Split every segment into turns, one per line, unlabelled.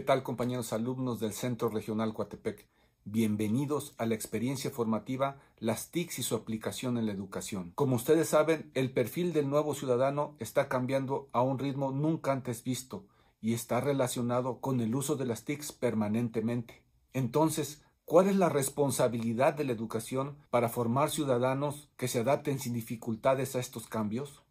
tal compañeros alumnos del Centro Regional Coatepec? Bienvenidos a la experiencia formativa Las TICs y su aplicación en la educación. Como ustedes saben, el perfil del nuevo ciudadano está cambiando a un ritmo nunca antes visto y está relacionado con el uso de las TICs permanentemente. Entonces, ¿cuál es la responsabilidad de la educación para formar ciudadanos que se adapten sin dificultades a estos cambios?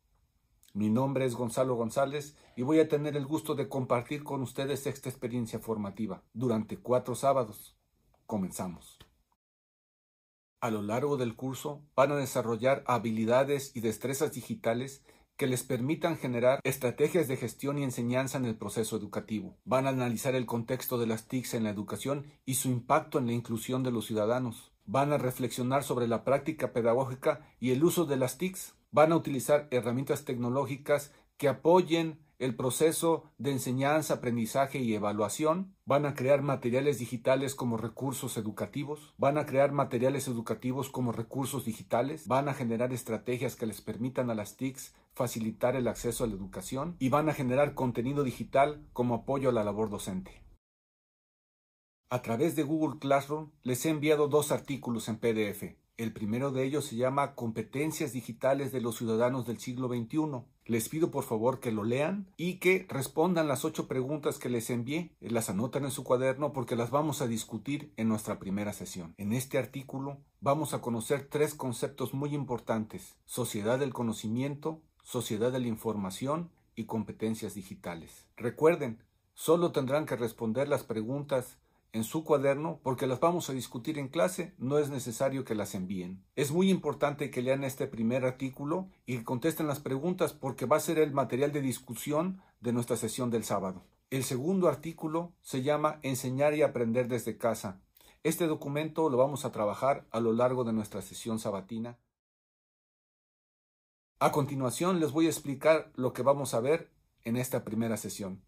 Mi nombre es Gonzalo González y voy a tener el gusto de compartir con ustedes esta experiencia formativa durante cuatro sábados. Comenzamos. A lo largo del curso van a desarrollar habilidades y destrezas digitales que les permitan generar estrategias de gestión y enseñanza en el proceso educativo. Van a analizar el contexto de las TICs en la educación y su impacto en la inclusión de los ciudadanos. Van a reflexionar sobre la práctica pedagógica y el uso de las TICs van a utilizar herramientas tecnológicas que apoyen el proceso de enseñanza, aprendizaje y evaluación, van a crear materiales digitales como recursos educativos, van a crear materiales educativos como recursos digitales, van a generar estrategias que les permitan a las TICs facilitar el acceso a la educación. Y van a generar contenido digital como apoyo a la labor docente. A través de Google Classroom les he enviado dos artículos en PDF. El primero de ellos se llama Competencias Digitales de los Ciudadanos del Siglo XXI. Les pido por favor que lo lean y que respondan las ocho preguntas que les envié. Las anotan en su cuaderno porque las vamos a discutir en nuestra primera sesión. En este artículo vamos a conocer tres conceptos muy importantes. Sociedad del conocimiento, sociedad de la información y competencias digitales. Recuerden, solo tendrán que responder las preguntas en su cuaderno porque las vamos a discutir en clase, no es necesario que las envíen. Es muy importante que lean este primer artículo y contesten las preguntas porque va a ser el material de discusión de nuestra sesión del sábado. El segundo artículo se llama Enseñar y aprender desde casa. Este documento lo vamos a trabajar a lo largo de nuestra sesión sabatina. A continuación les voy a explicar lo que vamos a ver en esta primera sesión.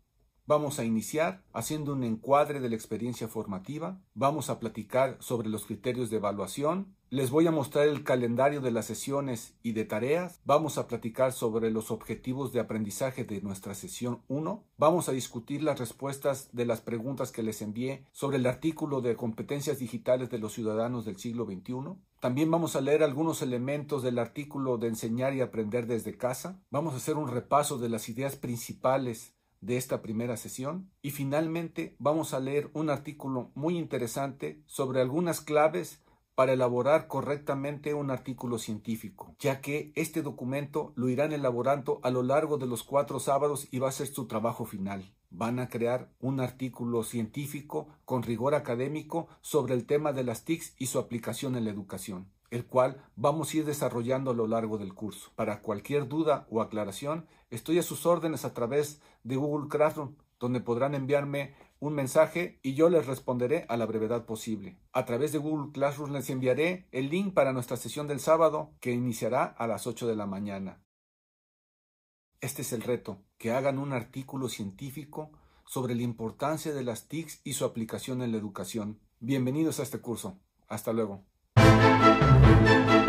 Vamos a iniciar haciendo un encuadre de la experiencia formativa, vamos a platicar sobre los criterios de evaluación, les voy a mostrar el calendario de las sesiones y de tareas, vamos a platicar sobre los objetivos de aprendizaje de nuestra sesión 1, vamos a discutir las respuestas de las preguntas que les envié sobre el artículo de competencias digitales de los ciudadanos del siglo XXI, también vamos a leer algunos elementos del artículo de enseñar y aprender desde casa. Vamos a hacer un repaso de las ideas principales de esta primera sesión y finalmente vamos a leer un artículo muy interesante sobre algunas claves para elaborar correctamente un artículo científico, ya que este documento lo irán elaborando a lo largo de los cuatro sábados y va a ser su trabajo final. Van a crear un artículo científico con rigor académico sobre el tema de las TICs y su aplicación en la educación el cual vamos a ir desarrollando a lo largo del curso. Para cualquier duda o aclaración, estoy a sus órdenes a través de Google Classroom, donde podrán enviarme un mensaje y yo les responderé a la brevedad posible. A través de Google Classroom les enviaré el link para nuestra sesión del sábado, que iniciará a las 8 de la mañana. Este es el reto, que hagan un artículo científico sobre la importancia de las TICs y su aplicación en la educación. Bienvenidos a este curso. Hasta luego. Música